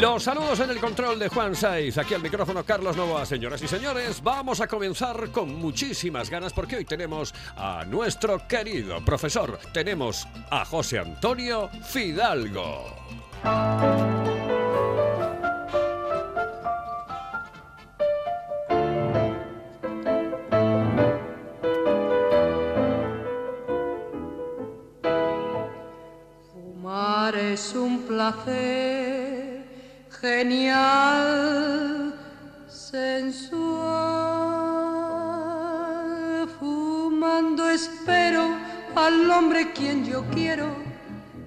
Los saludos en el control de Juan Saiz, aquí al micrófono Carlos Novoa. Señoras y señores, vamos a comenzar con muchísimas ganas porque hoy tenemos a nuestro querido profesor. Tenemos a José Antonio Fidalgo. Fumar es un placer genial, sensual. Fumando espero al hombre quien yo quiero.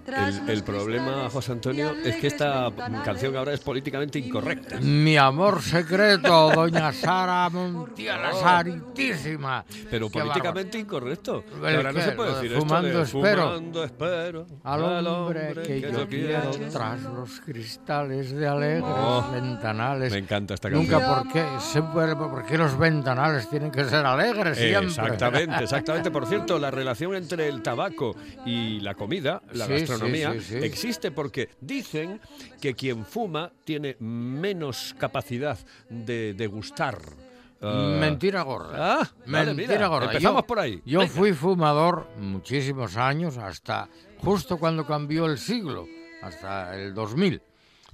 El, problema, José Antonio, es que esta canción ahora es políticamente incorrecta. Mi amor secreto, doña Sara Montiel, la Santísima. Pero Qué políticamente incorrecto. Que ¿El ahora no se puede de decir fumando esto de espero. fumando espero Al hombre que yo quiero tras los cristales de alegres Oh, ventanales. Me encanta esta canción. Nunca, ¿por qué? Siempre, ¿por qué los ventanales tienen que ser alegres siempre? Exactamente, exactamente. Por cierto, la relación entre el tabaco y la comida, la Sí, gastronomía, sí, sí, sí. existe porque dicen que quien fuma tiene menos capacidad de degustar. ah, Mentira gorda. Ah, vale, Mentira mira, gorda. empezamos Yo- por ahí. Yo Venga. fui fumador muchísimos años, hasta justo cuando cambió el siglo, hasta el 2000.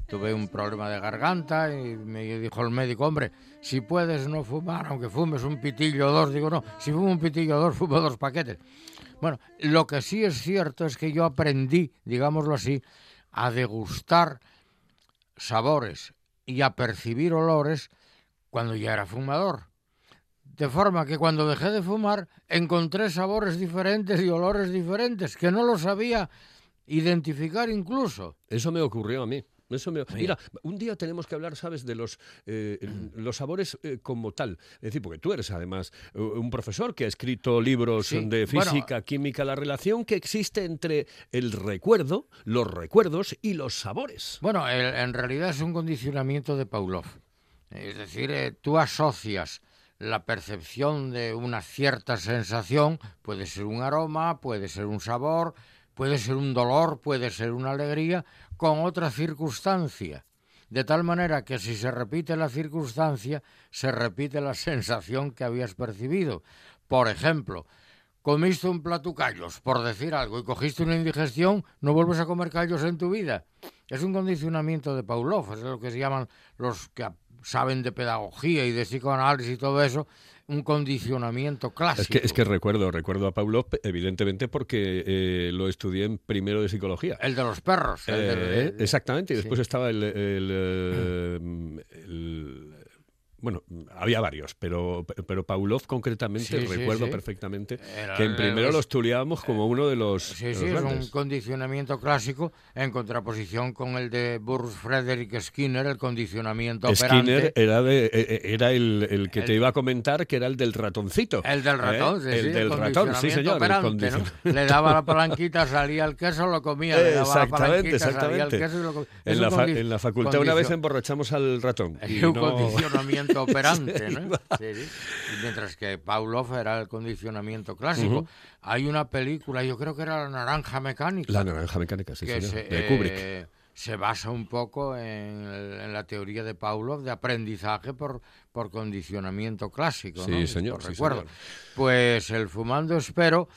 Tuve un problema de garganta y me dijo el médico, hombre, si puedes no fumar, aunque fumes un pitillo o dos. Digo, no, si fumo un pitillo o dos, fumo dos paquetes. Bueno, lo que sí es cierto es que yo aprendí, digámoslo así, a degustar sabores y a percibir olores cuando ya era fumador. De forma que cuando dejé de fumar encontré sabores diferentes y olores diferentes que no los sabía identificar incluso. Eso me ocurrió a mí. Eso me... Mira, un día tenemos que hablar, ¿sabes?, de los, eh, los sabores eh, como tal. Es decir, porque tú eres además un profesor que ha escrito libros Sí, de bueno, física, química, la relación que existe entre el recuerdo, los recuerdos y los sabores. Bueno, el- en realidad es un condicionamiento de Pavlov. Es decir, eh, tú asocias la percepción de una cierta sensación, puede ser un aroma, puede ser un sabor, puede ser un dolor, puede ser una alegría, con otra circunstancia. De tal manera que si se repite la circunstancia, se repite la sensación que habías percibido. Por ejemplo, comiste un plato callos, por decir algo, y cogiste una indigestión, no vuelves a comer callos en tu vida. Es un condicionamiento de Pavlov, es lo que se llaman los que saben de pedagogía y de psicoanálisis y todo eso, un condicionamiento clásico. Es que, es que recuerdo, recuerdo a Pavlov, evidentemente, porque eh, lo estudié en primero de psicología. El de los perros. el de- Eh, exactamente, y sí. después estaba el, eh, el- Bueno, había varios, pero, pero Pavlov concretamente Sí, sí, recuerdo sí. perfectamente Era que en el- primero los- lo estudiábamos como uno de los, Sí, de sí, los es un grandes. condicionamiento clásico en contraposición con el de Burroughs Frederick Skinner, el condicionamiento operante. Skinner era, de, eh, eh, era el, el que te El- iba a comentar, que era el del ratoncito. El del ratón, ¿eh? sí, El sí, del ratón, sí señor. el operante, ¿no? condicion- Le daba la palanquita, salía el queso, lo comía. Le daba la Exactamente, salía el exactamente. queso y lo comía. En la, en la facultad una vez emborrachamos al ratón. y un no- condicionamiento operante, ¿no? Sí, sí. Mientras que Pavlov era el condicionamiento clásico. Hay una película, yo creo que era La Naranja Mecánica. La naranja mecánica, sí, que señor. se, de Kubrick. eh, se basa un poco en, la teoría de Pavlov de aprendizaje por, por condicionamiento clásico. Sí, ¿no? señor, recuerdo. señor. Pues el fumando espero.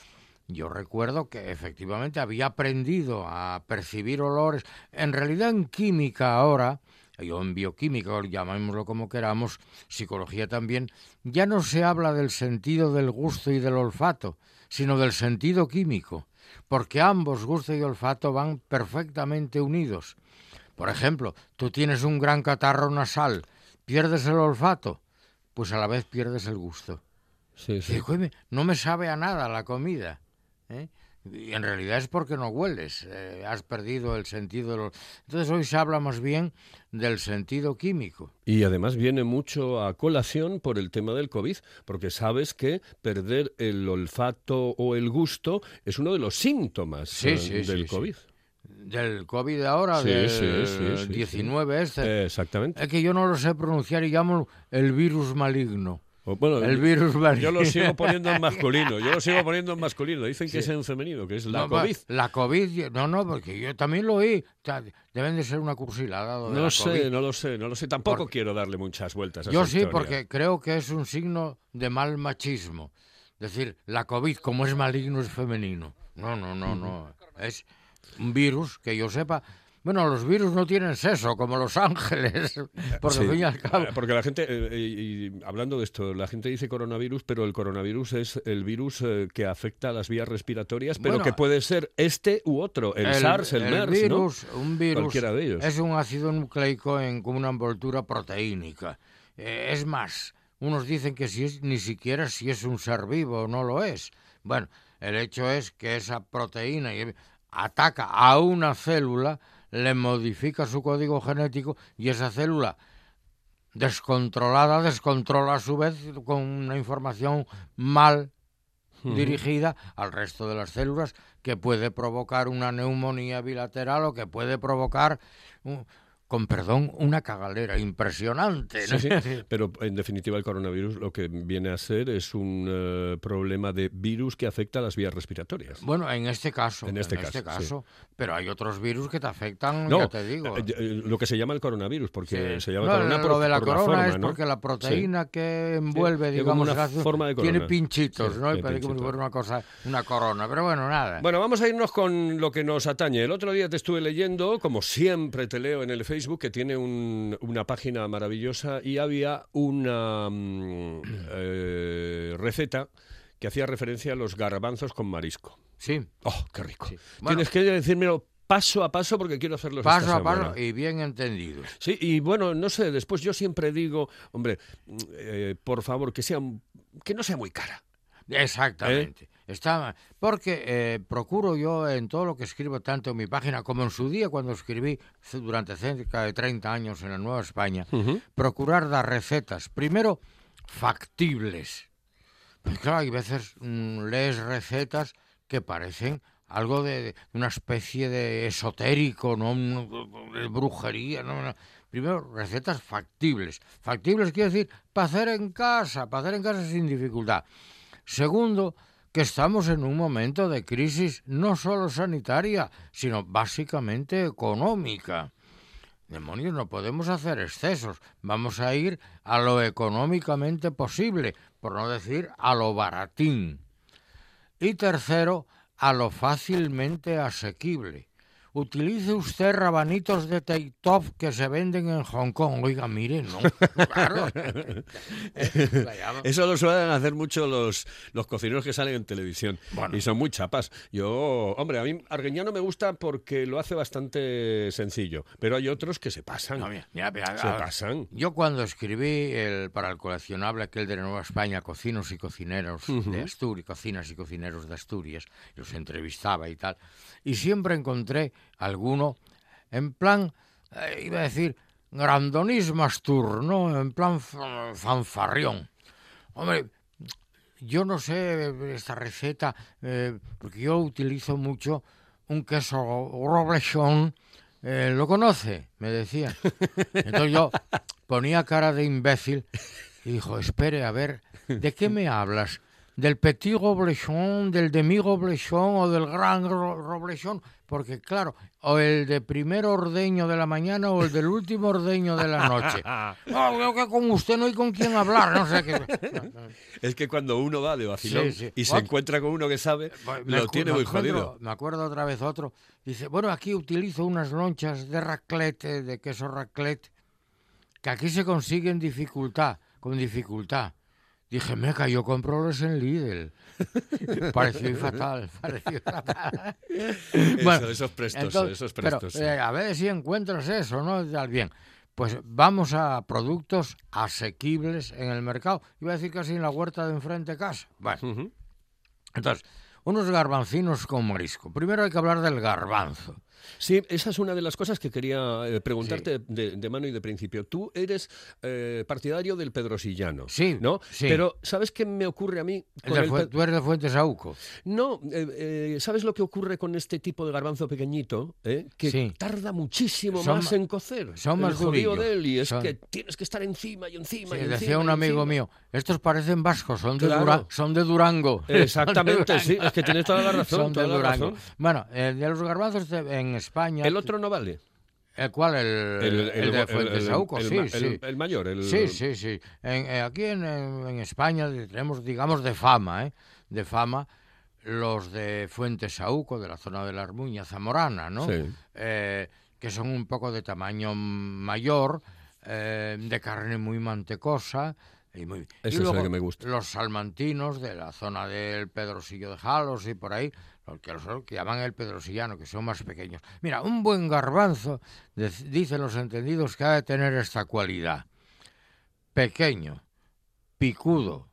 Yo recuerdo que efectivamente había aprendido a percibir olores. En realidad en química ahora, yo en bioquímica, o llamémoslo como queramos, psicología también, ya no se habla del sentido del gusto y del olfato, sino del sentido químico, porque ambos, gusto y olfato, van perfectamente unidos. Por ejemplo, tú tienes un gran catarro nasal, pierdes el olfato, pues a la vez pierdes el gusto. Sí, sí. Dice, "Coime, no me sabe a nada la comida. ¿eh? Y en realidad es porque no hueles, eh, has perdido el sentido. De los... Entonces hoy se habla más bien del sentido químico. Y además viene mucho a colación por el tema del COVID, porque sabes que perder el olfato o el gusto es uno de los síntomas Sí, eh, sí, del sí, COVID. Del COVID de ahora, Sí, del sí, sí, sí, 19 este. Eh, exactamente. Es que yo no lo sé pronunciar y llamo el virus maligno. Bueno, El virus maligno. Yo lo sigo poniendo en masculino. Yo lo sigo poniendo en masculino. Dicen que es en femenino, que es la No, COVID. La COVID, no, no, porque yo también lo oí. Deben de ser una cursilada. No la sé, COVID. no lo sé, no lo sé. Tampoco Porque- quiero darle muchas vueltas a Yo esa sí, historia. porque creo que es un signo de mal machismo. Es decir, la COVID, como es maligno, es femenino. No, no, no, no. Es un virus que yo sepa. Bueno, los virus no tienen sexo, como los ángeles. Porque Sí, al cabo. eh, porque la gente, eh, eh, y hablando de esto, la gente dice coronavirus, pero el coronavirus es el virus eh, que afecta a las vías respiratorias, pero Bueno, que puede ser este u otro, el, SARS, el, MERS, ¿no? virus, un virus Cualquiera de ellos. es un ácido nucleico en, con una envoltura proteínica. Eh, es más, unos dicen que si es, ni siquiera si es un ser vivo o no lo es. Bueno, el hecho es que esa proteína ataca a una célula, le modifica su código genético y esa célula descontrolada descontrola a su vez con una información mal dirigida al resto de las células que puede provocar una neumonía bilateral o que puede provocar, un- con perdón, una cagalera impresionante. ¿no? Sí, sí, pero en definitiva el coronavirus lo que viene a ser es un eh, problema de virus que afecta a las vías respiratorias. Bueno, en este caso, En este caso, sí. pero hay otros virus que te afectan, No, ya te digo. eh, eh, lo que se llama el coronavirus, porque se llama No, corona lo de la por corona forma, es ¿no? porque la proteína que envuelve, digamos, una el ácido, forma de tiene pinchitos, ¿no? Y parece como una cosa, una corona, pero bueno, nada. Bueno, vamos a irnos con lo que nos atañe. El otro día te estuve leyendo, como siempre te leo en el Facebook, que tiene un- una página maravillosa y había una mm, eh, receta que hacía referencia a los garbanzos con marisco. Sí, ¡Oh, qué rico! Sí. Bueno. Tienes que decírmelo paso a paso porque quiero hacerlos paso esta a paso y bien entendido. Sí, y bueno, no sé, después yo siempre digo, hombre, eh, por favor, que sea que no sea muy cara. Exactamente. Está, porque eh, procuro yo en todo lo que escribo, tanto en mi página como en su día cuando escribí durante cerca de 30 años en la Nueva España, procurar dar recetas, primero factibles. Pues claro, hay veces mm, lees recetas que parecen algo de, de una especie de esotérico, ¿no? De brujería. No. Primero, recetas factibles. Factibles quiere decir para hacer en casa, para hacer en casa sin dificultad. Segundo, que estamos en un momento de crisis no solo sanitaria, sino básicamente económica. Demonios, no podemos hacer excesos. Vamos a ir a lo económicamente posible, por no decir a lo baratín. Y tercero, a lo fácilmente asequible. Utilice usted rabanitos de Teitop que se venden en Hong Kong. Oiga, mire, no. Claro. Eso lo suelen hacer mucho los, los cocineros que salen en televisión Bueno. y son muy chapas. Yo, hombre, a mí Arguiñano me gusta porque lo hace bastante sencillo, pero hay otros que se pasan. No, mira, mira, mira, se pasan. Yo cuando escribí el, para el coleccionable aquel de Nueva España, Cocinos y Cocineros de Asturias, Cocinas y Cocineros de Asturias, los entrevistaba y tal, y siempre encontré alguno en plan, eh, iba a decir, grandonismo astur, ¿no? En plan fa- fanfarrión. Hombre, yo no sé esta receta, eh, porque yo utilizo mucho un queso roblechón. Eh, ¿Lo conoce? Me decía. Entonces yo ponía cara de imbécil y dijo, espere, a ver, ¿de qué me hablas? ¿Del petit roblechón, del demi roblechón o del gran ro- roblechón? Porque claro, o el de primer ordeño de la mañana o el del último ordeño de la noche. No, creo que con usted no hay con quién hablar, no sé qué. Es que cuando uno va de vacilón Sí, sí. y se encuentra con uno que sabe, Me lo tiene muy jodido. Me acuerdo otra vez otro. Dice, bueno, aquí utilizo unas lonchas de raclette, de queso raclette, que aquí se consiguen dificultad, con dificultad. Dije, meca, yo compro los en Lidl. pareció fatal, pareció fatal. Eso, esos prestos, entonces, esos pero, prestos. sí. eh, a ver si encuentras eso, ¿no? Tal bien. Pues vamos a productos asequibles en el mercado. Iba a decir casi en la huerta de enfrente de casa. Bueno, entonces, unos garbancinos con marisco. Primero hay que hablar del garbanzo. Sí, esa es una de las cosas que quería eh, preguntarte de, de mano y de principio. Tú eres eh, partidario del pedrosillano, Sí, ¿no? sí. Pero ¿sabes qué me ocurre a mí? El con el pe- Tú eres de Fuente Sauco. No, eh, eh, ¿sabes lo que ocurre con este tipo de garbanzo pequeñito? eh? Que Sí. tarda muchísimo Son más en cocer. son el más durillos. de él y es Son- que tienes que estar encima y encima Sí, y decía encima un y amigo encima. mío, estos parecen vascos, son de, Claro. Dura- son de Durango. Exactamente, sí, es que tienes toda la razón. Son de Durango. razón. Bueno, el de los garbanzos de- en España... El otro no vale. ¿El cuál? El, el, de Fuente Sauco, el sí, sí. el- el mayor, el- Sí, sí, sí. En- eh, aquí en, España tenemos, digamos, de fama, ¿eh? De fama los de Fuente Sauco, de la zona de la Armuña zamorana, ¿no? Sí. Eh, que son un poco de tamaño mayor, eh, de carne muy mantecosa. Y muy... Ese y es el que me gusta. Los salmantinos de la zona del Pedrosillo de Jalos y por ahí, que, los que llaman el pedrosillano, que son más pequeños. Mira, un buen garbanzo, dicen los entendidos, que ha de tener esta cualidad. Pequeño, picudo,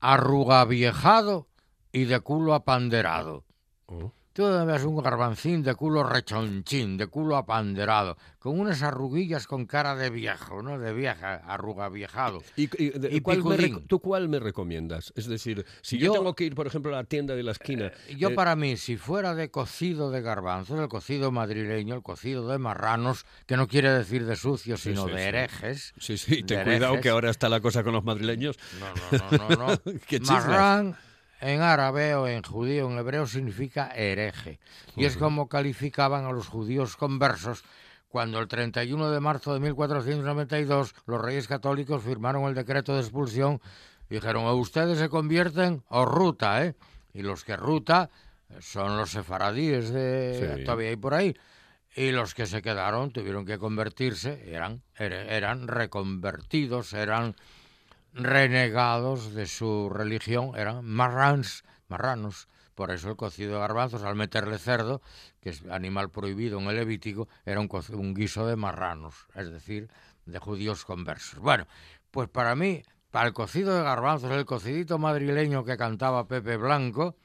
arrugaviejado y de culo apanderado. Oh. Tú ves un garbancín de culo rechonchín, de culo apanderado, con unas arruguillas con cara de viejo, ¿no? De vieja, arrugaviejado. ¿Y, y de- Y cuál me ¿Tú cuál me recomiendas? Es decir, si yo, Yo- tengo que ir, por ejemplo, a la tienda de la esquina... Yo eh, para mí, si fuera de cocido de garbanzos, el cocido madrileño, el cocido de marranos, que no quiere decir de sucios, Sí, sino sí, de sí. herejes. Sí, sí, ten cuidado que ahora está la cosa con los madrileños. No, no, no, no. no. Marrán en árabe o en judío, en hebreo, significa hereje. Y es como calificaban a los judíos conversos cuando el 31 de marzo de 1492 los reyes católicos firmaron el decreto de expulsión dijeron, o ustedes se convierten o ruta, ¿eh? Y los que ruta son los sefaradíes de... Sí. todavía hay por ahí. Y los que se quedaron tuvieron que convertirse, eran, er- eran reconvertidos, eran renegados de su religión, eran marrans, marranos. Por eso el cocido de garbanzos, al meterle cerdo, que es animal prohibido en el Levítico, era un, un guiso de marranos, es decir, de judíos conversos. Bueno, pues para mí, para el cocido de garbanzos, el cocidito madrileño que cantaba Pepe Blanco,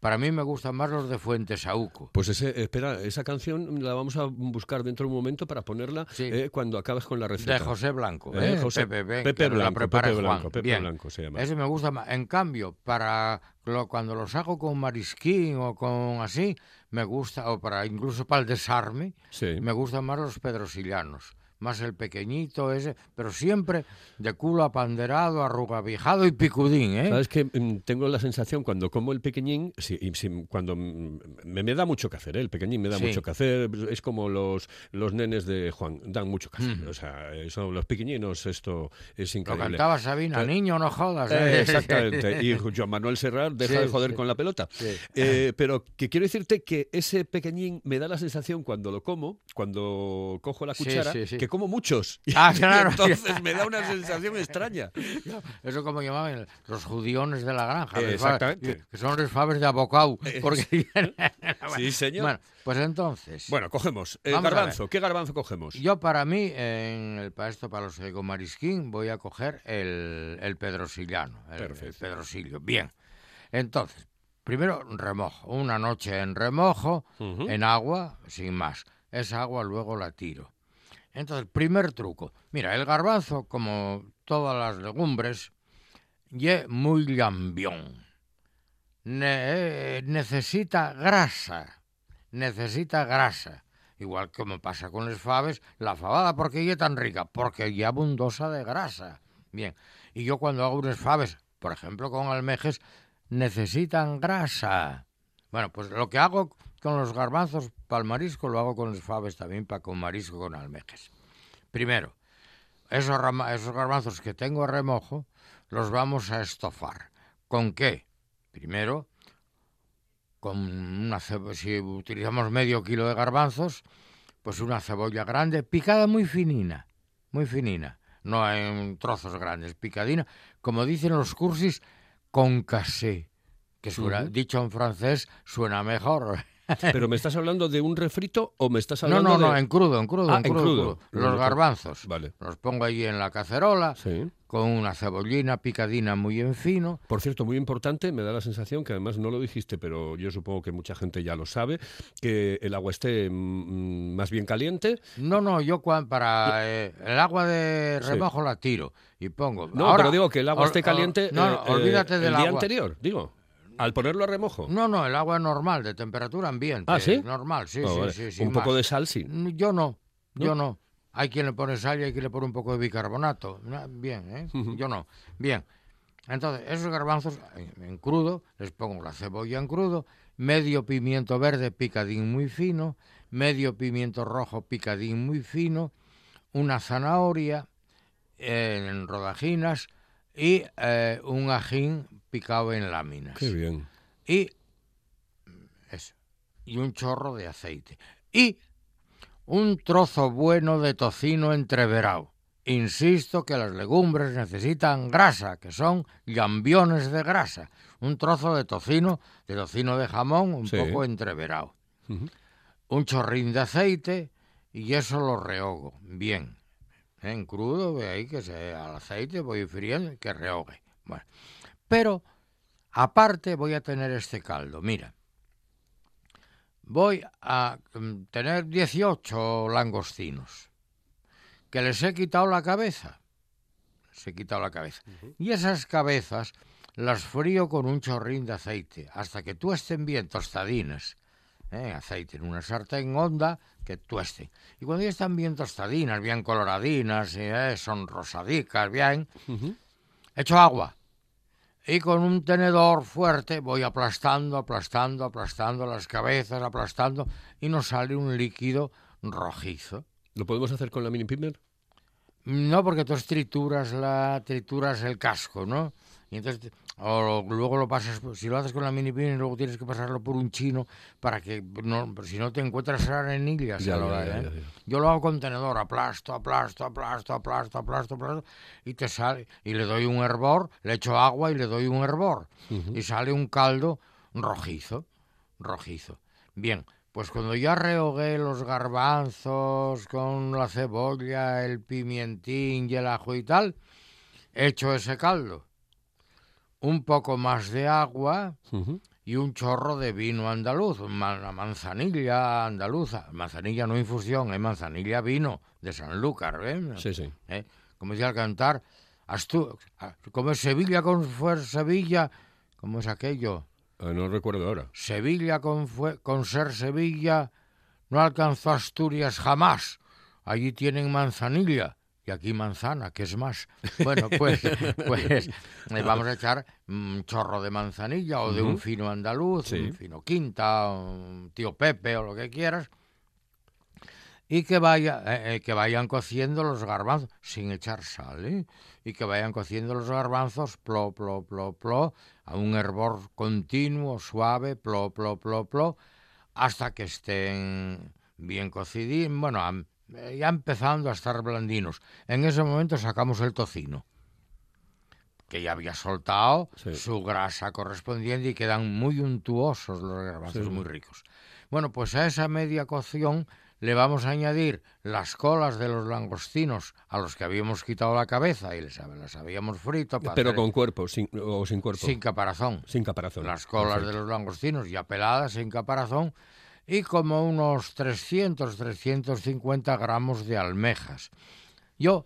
para mí me gustan más los de Fuentesauco. Pues ese, espera, esa canción la vamos a buscar dentro de un momento para ponerla Sí. eh, cuando acabes con la receta. De José Blanco, Eh, ¿eh? José- Pepe, Pepe Blanco, Pepe Juan. Blanco, Pepe Bien. Blanco se llama. Ese me gusta más. En cambio, para lo- cuando los hago con marisquín o con así, me gusta, o para incluso para el desarme, Sí. me gustan más los pedrosillanos. Más el pequeñito ese, pero siempre de culo apanderado, arrugavijado y picudín, ¿eh? Sabes que mm, tengo la sensación cuando como el pequeñín, y sí, cuando me, me da mucho que hacer, ¿eh? el pequeñín me da Sí. mucho que hacer, es como los, los nenes de Juan, dan mucho que hacer. O sea, eh, son los pequeñinos, esto es Lo increíble. cantaba Sabina, Eh, niño, no jodas. Eh, exactamente. Y Joan Manuel Serrat deja Sí, de joder sí. con la pelota. Pero que quiero decirte que ese pequeñín me da la sensación cuando lo como, cuando cojo la cuchara, sí. Que como muchos. Ah, claro. entonces me da una sensación extraña. Eso como llamaban los judiones de la granja. Eh, exactamente. Que son los faves de abocau. Porque... Sí, señor. Bueno, pues entonces... Bueno, cogemos. el a garbanzo. ¿Qué garbanzo cogemos? Yo para mí, en el, para esto, para los marisquín, voy a coger el, el pedrosillano. El, el Perfecto. pedrosillo. Bien. Entonces, primero remojo. Una noche en remojo, en agua, sin más. Esa agua luego la tiro. Entonces, primer truco. Mira, el garbanzo, como todas las legumbres, ye muy lambión. Ne- eh, necesita grasa. Necesita grasa. Igual como pasa con las faves, la fabada, ¿por qué ye tan rica? Porque ye abundosa de grasa. Bien. Y yo cuando hago unas faves, por ejemplo con almejes, necesitan grasa. Bueno, pues lo que hago con los garbanzos para el marisco, lo hago con las faves también para con marisco con almejes. Primero, esos, esos garbanzos que tengo a remojo, los vamos a estofar. ¿Con qué? Primero, con una si utilizamos medio kilo de garbanzos, pues una cebolla grande, picada muy finina, muy finina, no en trozos grandes, picadina, como dicen los cursis, con casé, que suena, dicho en francés, suena mejor. ¿Pero me estás hablando de un refrito o me estás No, hablando no, no, de...? en crudo, en crudo, Ah, en en crudo. crudo. crudo. Lo Los garbanzos. Vale. Los pongo allí en la cacerola Sí. con una cebollina picadina muy en fino. Por cierto, muy importante, me da la sensación que además no lo dijiste, pero yo supongo que mucha gente ya lo sabe, que el agua esté mm, más bien caliente. No, no, yo para eh, el agua de Sí. remojo la tiro y pongo. No, Ahora, pero digo que el agua esté caliente No, no, eh, eh, olvídate el del día agua. anterior, digo. Al ponerlo a remojo. No, no, el agua normal, de temperatura ambiente. Ah, ¿sí? Normal, sí, Ah, sí, vale. sí, sí, Un poco de sal, sí. Mm, Yo no, ¿No? yo no. Hay quien le pone sal y hay quien le pone un poco de bicarbonato. Na- Bien, ¿eh? Yo no. Bien. Entonces, esos garbanzos en, en crudo, les pongo la cebolla en crudo, medio pimiento verde picadín muy fino, medio pimiento rojo picadín muy fino, una zanahoria eh, en rodajinas y eh, un ajín picado en láminas Qué bien. y eso, y un chorro de aceite y un trozo bueno de tocino entreverado. Insisto que las legumbres necesitan grasa, que son gambiones de grasa. Un trozo de tocino, de tocino de jamón, un Sí. poco entreverado. Un chorrín de aceite y eso lo rehogo bien. En crudo, ve ahí que se, al aceite voy friendo y que rehogue. Bueno, pero aparte voy a tener este caldo. Mira, voy a mm, tener 18 langostinos que les he quitado la cabeza. Les he quitado la cabeza. Y esas cabezas las frío con un chorrín de aceite hasta que tuesten bien tostadinas. ¿Eh? Aceite en una sartén honda que tuesten. Y cuando ya están bien tostadinas, bien coloradinas, eh, son rosadicas, bien, Ujú. echo agua. Y con un tenedor fuerte voy aplastando, aplastando, aplastando las cabezas, aplastando, y nos sale un líquido rojizo. ¿Lo podemos hacer con la mini pimer? No, porque tú trituras la trituras el casco, ¿no? Y entonces o lo- luego lo pasas, si lo haces con la mini pin, luego tienes que pasarlo por un chino para que no, si no te encuentras arenillas. Ya, ya, ¿eh? Yo lo hago con tenedor, aplasto, aplasto, aplasto, aplasto, aplasto, aplasto, y te sale, y le doy un hervor, le echo agua y le doy un hervor, y sale un caldo rojizo, rojizo. Bien, pues cuando ya rehogué los garbanzos con la cebolla, el pimientín y el ajo y tal, echo ese caldo, un poco más de agua Ujú. y un chorro de vino andaluz, la manzanilla andaluza, manzanilla no infusión, es manzanilla vino de Sanlúcar, ¿eh? Sí, sí. ¿Eh? Como decía al cantar, como es Sevilla con fue Sevilla, como es aquello, Ah, no recuerdo ahora. Sevilla con, fue- con ser Sevilla no alcanzó Asturias jamás. Allí tienen manzanilla y aquí manzana, que es más. Bueno, pues, pues le vamos a echar un chorro de manzanilla o de un fino andaluz, Sí. un fino quinta, un tío Pepe o lo que quieras. Y que, vaya, eh, eh, que vayan cociendo los garbanzos sin echar sal, ¿eh? Y que vayan cociendo los garbanzos, plo, plo, plo, plo, a un hervor continuo, suave, plo, plo, plo, plo, hasta que estén bien cociditos, bueno, eh, ya empezando a estar blandinos. En ese momento sacamos el tocino, que ya había soltado Sí. su grasa correspondiente y quedan muy untuosos los garbanzos, Sí. muy ricos. Bueno, pues a esa media cocción le vamos a añadir las colas de los langostinos a los que habíamos quitado la cabeza y les, las habíamos frito para Pero hacer- con cuerpo sin, o sin cuerpo. sin caparazón. Sin caparazón. Las colas Perfecto. de los langostinos ya peladas, sin caparazón, y como unos 300, 350 gramos de almejas. Yo,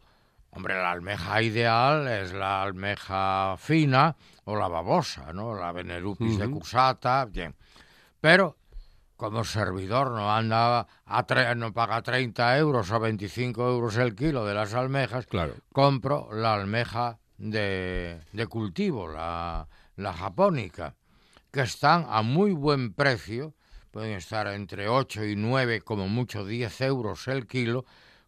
hombre, la almeja ideal es la almeja fina o la babosa, ¿no? La Venerupis de. Cusata, bien. Pero como servidor no anda a tre- no paga 30 euros o 25 euros el kilo de las almejas, Claro. compro la almeja de, de cultivo, la, la japónica, que están a muy buen precio, pueden estar entre 8 y 9, como mucho 10 euros el kilo,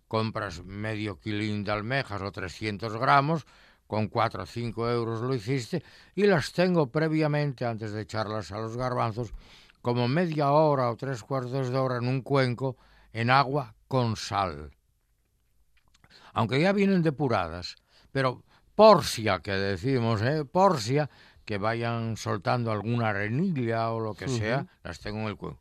compras medio kilín de almejas o 300 gramos, con 4 o 5 euros lo hiciste, y las tengo previamente, antes de echarlas a los garbanzos, como media hora o tres cuartos de hora en un cuenco, en agua con sal aunque ya vienen depuradas, pero porcia que decimos, ¿eh? porcia, que vayan soltando alguna arenilla o lo que sea, las tengo en el cuenco.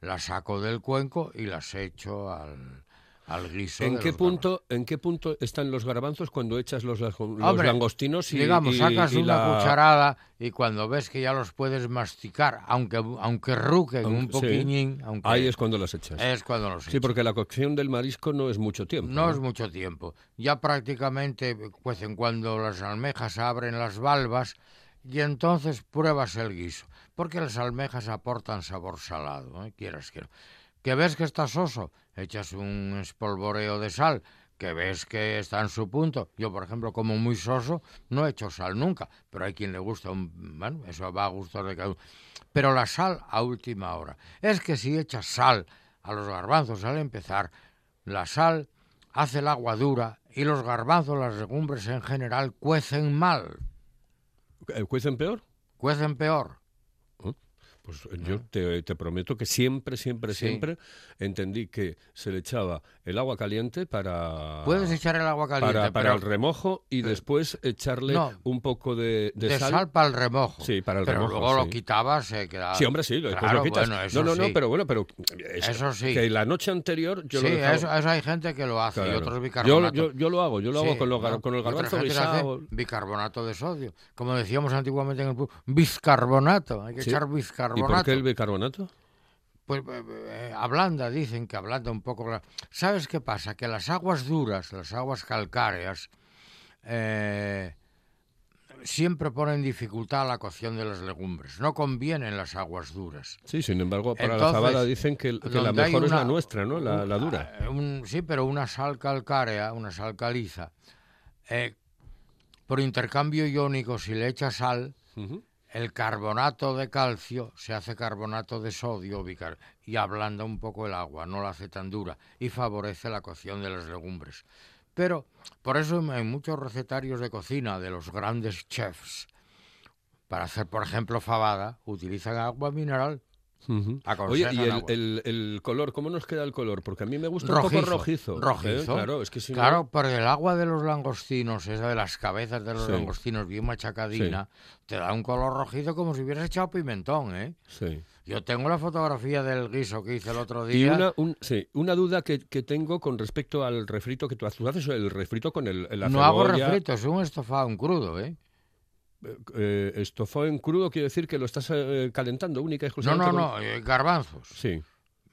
las saco del cuenco y las echo al, al guiso. ¿En qué los punto, en qué punto están los garbanzos cuando echas los, los Hombre, langostinos y digamos, y- sacas y una la- cucharada y cuando ves que ya los puedes masticar, aunque aunque ruquen un Aunque- sí. poquillín, aunque Ahí es cuando las echas. es cuando los Sí, echas. porque la cocción del marisco no es mucho tiempo. No es mucho tiempo. Ya prácticamente cuecen cuando las almejas abren las valvas y entonces pruebas el guiso. Porque las almejas aportan sabor salado, ¿eh? quieras que no. Que ves que está soso, echas un espolvoreo de sal. Que ves que está en su punto. Yo, por ejemplo, como muy soso, no echo sal nunca. Pero hay quien le gusta un... Bueno, eso va a gustos de cada uno. Pero la sal a última hora. Es que si echas sal a los garbanzos al empezar, la sal hace el agua dura y los garbanzos, las legumbres en general, cuecen mal, ¿Cuecen peor? cuecen peor. Pues eh, yo te, te prometo que siempre, siempre, Sí. siempre entendí que se le echaba el agua caliente para... Puedes echar el agua caliente, para, para pero el remojo y después echarle No. un poco de, de de sal. sal, para el remojo. Sí, para el pero remojo, luego lo sí. quitabas, se quedaba... Sí, hombre, sí, después Claro, lo quitas. bueno, eso no, no, no, sí. pero bueno, pero es- Eso sí. que la noche anterior yo sí, lo dejaba. eso, eso hay gente que lo hace y Claro. otros yo, bicarbonato. yo, yo lo hago, yo lo hago con, gar- ¿no? con el Y garbanzo guisado. bicarbonato de sodio. Como decíamos antiguamente en el pueblo, biscarbonato. Hay que Sí. ¿Y por qué el bicarbonato? Pues eh, eh, ablanda, dicen que ablanda un poco. la- ¿Sabes qué pasa? Que las aguas duras, las aguas calcáreas, eh, siempre ponen dificultad a la cocción de las legumbres. No convienen las aguas duras. Sí, sin embargo, para la fabada dicen que, que la mejor es la nuestra, ¿no? La, la dura. Eh, un- sí, pero una sal calcárea, una sal caliza, eh, por intercambio iónico, si le echas sal. El carbonato de calcio se hace carbonato de sodio y ablanda un poco el agua, no la hace tan dura y favorece la cocción de las legumbres. Pero por eso en muchos recetarios de cocina de los grandes chefs, para hacer, por ejemplo, fabada, utilizan agua mineral. Ujú. Oye, Aconsejan ¿y el, el- el color? ¿Cómo nos queda el color? Porque a mí me gusta un poco rojizo. ¿eh? Rojizo. Claro, es que si no- Claro, porque el agua de los langostinos, esa de las cabezas de los Sí. langostinos bien machacadina, te da un color rojizo como si hubieras echado pimentón, ¿eh? Sí. Yo tengo la fotografía del guiso que hice el otro Y día. una, un- sí, una duda que, que tengo con respecto al refrito que tú haces. Tú haces el refrito con el, la no hago refrito, es un estofado en crudo, ¿eh? Eh, estofado en crudo quiere decir que lo estás eh, calentando única y No, exclusivamente no, con- no, eh, garbanzos. Sí.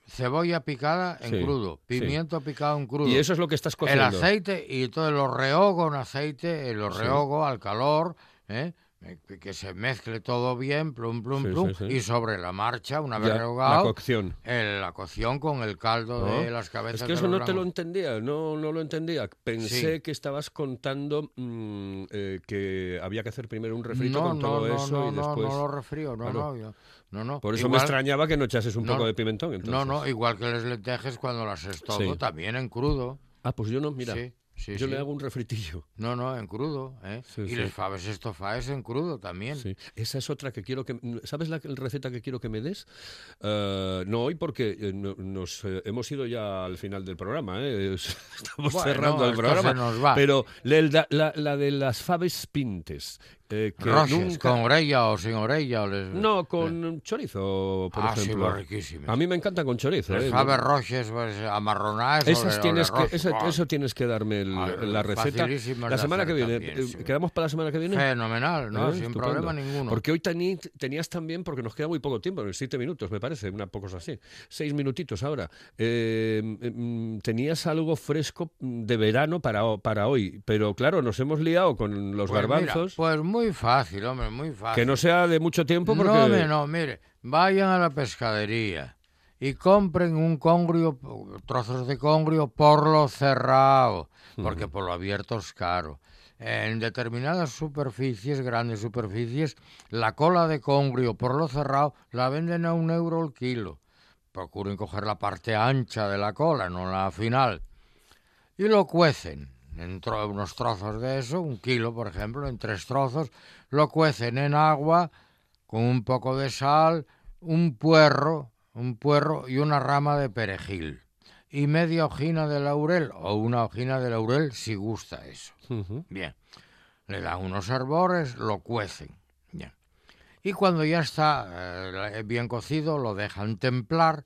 Cebolla picada en Sí, crudo, sí. pimiento picado en crudo. Y eso es lo que estás el cociendo. aceite y todo lo rehogo en aceite, lo Sí. rehogo al calor, ¿eh? Eh, que- se mezcle todo bien, plum, plum, Sí, plum, sí, sí. y sobre la marcha, una vez Ya, la rehogado, cocción. el- la cocción con el caldo de ¿no? las cabezas Es que eso no te lo entendía, no, no lo entendía. Pensé que estabas contando mm, eh, que había que hacer primero un refrito no, con no, todo no, eso no, y no, después... no lo refrío, no, Claro. no, yo- no, no. Por eso me extrañaba que no echases un no, poco de pimentón. Entonces. No, no, igual que las lentejas cuando las estoco, Sí. también en crudo. Ah, pues yo no, mira. Sí, sí, yo sí. le hago un refritillo. No, no, en crudo, ¿eh? Sí, y les faves estofaes en crudo también. Esa es otra que quiero que... ¿Sabes la receta que quiero que me des? Eh, no hoy porque eh, no- nos eh, hemos ido ya al final del programa. ¿eh? Estamos Bueno, cerrando el esto programa. nos va. Pero la- la de las faves pintes. Eh, que Roches, nunca- con orella o sin orella. O les... No, con chorizo, por ah, sí, ejemplo. pues riquísimas. A mí me encantan con chorizo. ¿eh? faves roches, pues, amarronadas. Esas tienes que, eso tienes que darme el- Ah, la receta. La semana que viene. también, eh, sí. ¿Quedamos para la semana que viene? Fenomenal, ¿no? Eh, Sin estupendo. problema ninguno. Porque hoy tení- tenías también, porque nos queda muy poco tiempo, siete minutos me parece, una pocos así, seis minutitos ahora. Eh, mm, tenías algo fresco de verano para, para hoy, pero claro, nos hemos liado con los Pues mira, garbanzos. pues muy fácil, hombre, muy fácil. que no sea de mucho tiempo porque... No, hombre, no, mire, vayan a la pescadería y compren un congrio, trozos de congrio por lo cerrado, porque por lo abierto es caro. En determinadas superficies, grandes superficies, la cola de congrio por lo cerrado la venden a un euro el kilo. Procuren coger la parte ancha de la cola, no la final. Y lo cuecen en tro- unos trozos de eso, un kilo, por ejemplo, en tres trozos, lo cuecen en agua con un poco de sal, un puerro, un puerro y una rama de perejil. Y media hojina de laurel, o una hojina de laurel si gusta eso. Bien. Le dan unos arbores, lo cuecen. Bien. Y cuando ya está eh, bien cocido, lo dejan templar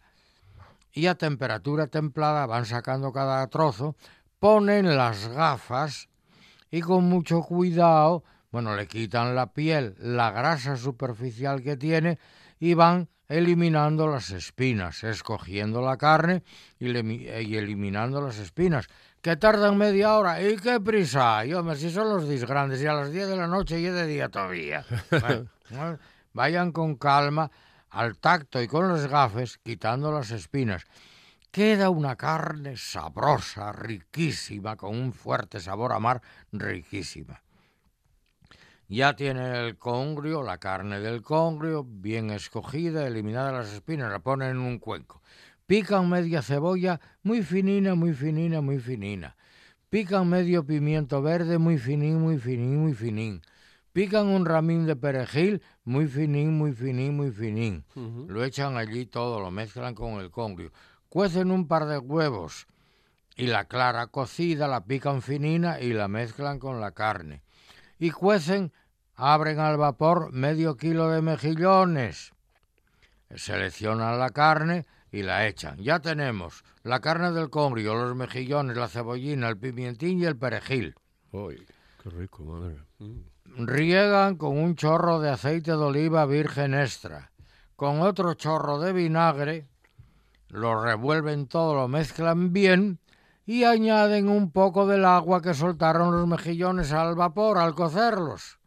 y a temperatura templada van sacando cada trozo, ponen las gafas y con mucho cuidado, bueno, le quitan la piel, la grasa superficial que tiene y van eliminando las espinas, escogiendo la carne y, eliminando las espinas, que tardan media hora. ¿Y qué prisa hay? Hombre, si son los disgrandes y a las 10 de la noche y es de día todavía. vayan con calma, al tacto y con los gafes, quitando las espinas. Queda una carne sabrosa, riquísima, con un fuerte sabor a mar, riquísima. Ya tiene el congrio, la carne del congrio, bien escogida, eliminada las espinas, la ponen en un cuenco. Pican media cebolla, muy finina, muy finina, muy finina. Pican medio pimiento verde, muy finín, muy finín, muy finín. Pican un ramín de perejil, muy finín, muy finín, muy finín. Lo echan allí todo, lo mezclan con el congrio. Cuecen un par de huevos y la clara cocida la pican finina y la mezclan con la carne y cuecen, abren al vapor medio kilo de mejillones. Seleccionan la carne y la echan. Ya tenemos la carne del congrio, los mejillones, la cebollina, el pimientín y el perejil. ¡Uy, qué rico, madre! Mm. Riegan con un chorro de aceite de oliva virgen extra, con otro chorro de vinagre, lo revuelven todo, lo mezclan bien y añaden un poco del agua que soltaron los mejillones al vapor al cocerlos,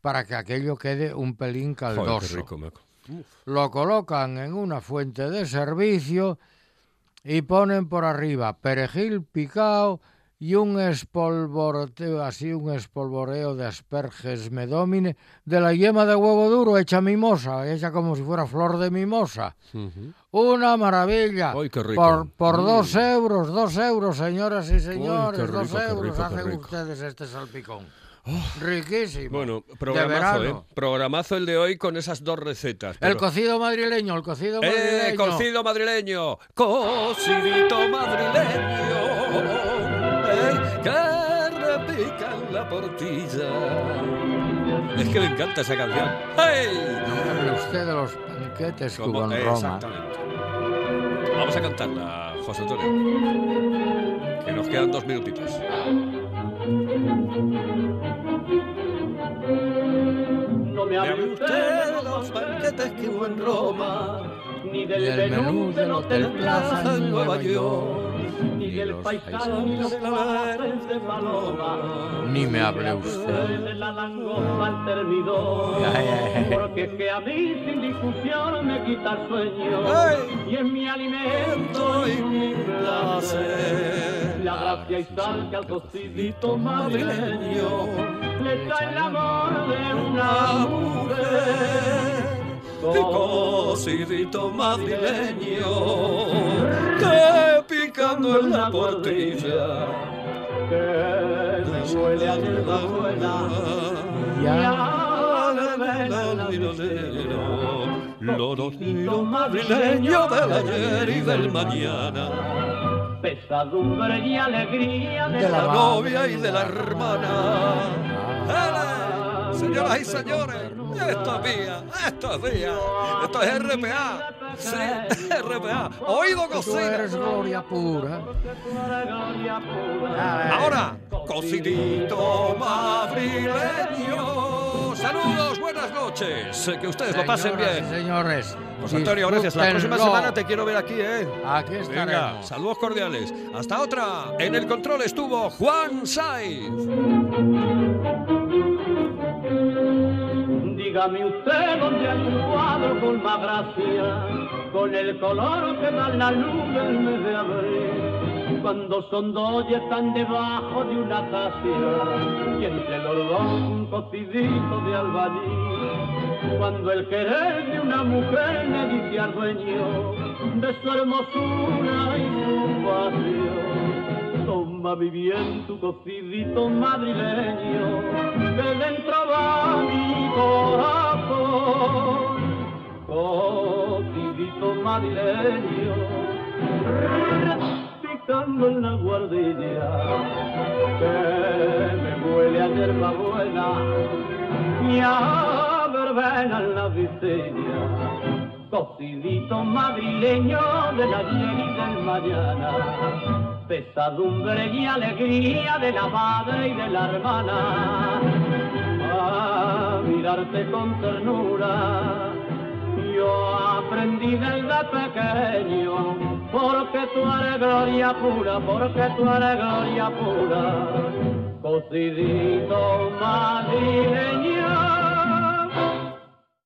para que aquello quede un pelín caldoso. Lo colocan en una fuente de servicio y ponen por arriba perejil picado y un espolvoreo, así un espolvoreo de asperges medómine de la yema de huevo duro hecha mimosa, hecha como si fuera flor de mimosa. Una maravilla. Por, por mm. dos euros, dos euros, señoras y señores, dos euros hacen ustedes este salpicón. Oh. Riquísimo. Bueno, programazo, ¿eh? Programazo el de hoy con esas dos recetas. El cocido madrileño, el cocido ¡Eh, madrileño. ¡Eh, cocido madrileño! ¡Cocidito madrileño! Que repica en la portilla. Es que me encanta esa canción. ¡Hey! No hable usted de los panquetes Como, en Roma. Exactamente. Vamos a cantarla, José Antonio. Que nos quedan dos minutitos. No me hable usted de los banquetes que hubo en Roma, ni del menú del Hotel Plaza en Nueva York ni del paisano ni los claveres de paloma. Ni me hable usted. De la langosta al termidor. Porque es que a mí sin discusión me quita el sueño. Y es mi alimento y mi placer. La gracia y sal que al cocidito madrileño le trae el amor de una mujer cocidito madrileño que picando en la portilla que me huele a hierba buena. Ya. Lorocito madrileño del ayer y del mañana. Pesadumbre y alegría de, la, novia y de la hermana. Señoras y señores, esto es mía, esto es mía, esto es RPA, sí, RPA, oído cocina. eres gloria pura. Ahora, cocidito madrileño. Saludos, buenas noches, que ustedes lo pasen bien. Señores, José Antonio, gracias. La próxima semana te quiero ver aquí, ¿eh? Aquí estaremos. saludos cordiales. Hasta otra. En el control estuvo Juan Saiz. Dígame usted dónde hay un cuadro con más gracia, con el color que da la luz del mes de abril. Cuando son dos y están debajo de una acacia y entre los dos un cocidito de albañil. Cuando el querer de una mujer me dice al dueño de su hermosura y su pasión toma mi bien tu cocidito madrileño, que dentro va mi corazón. Cocidito madrileño, picando en la guardilla, que me huele a hierba buena y a verbena en la viseña cocidito madrileño del ayer y del mañana, pesadumbre y alegría de la madre y de la hermana, a mirarte con ternura. Yo aprendí desde pequeño, porque tú eres gloria pura, porque tú eres gloria pura, cocidito madrileño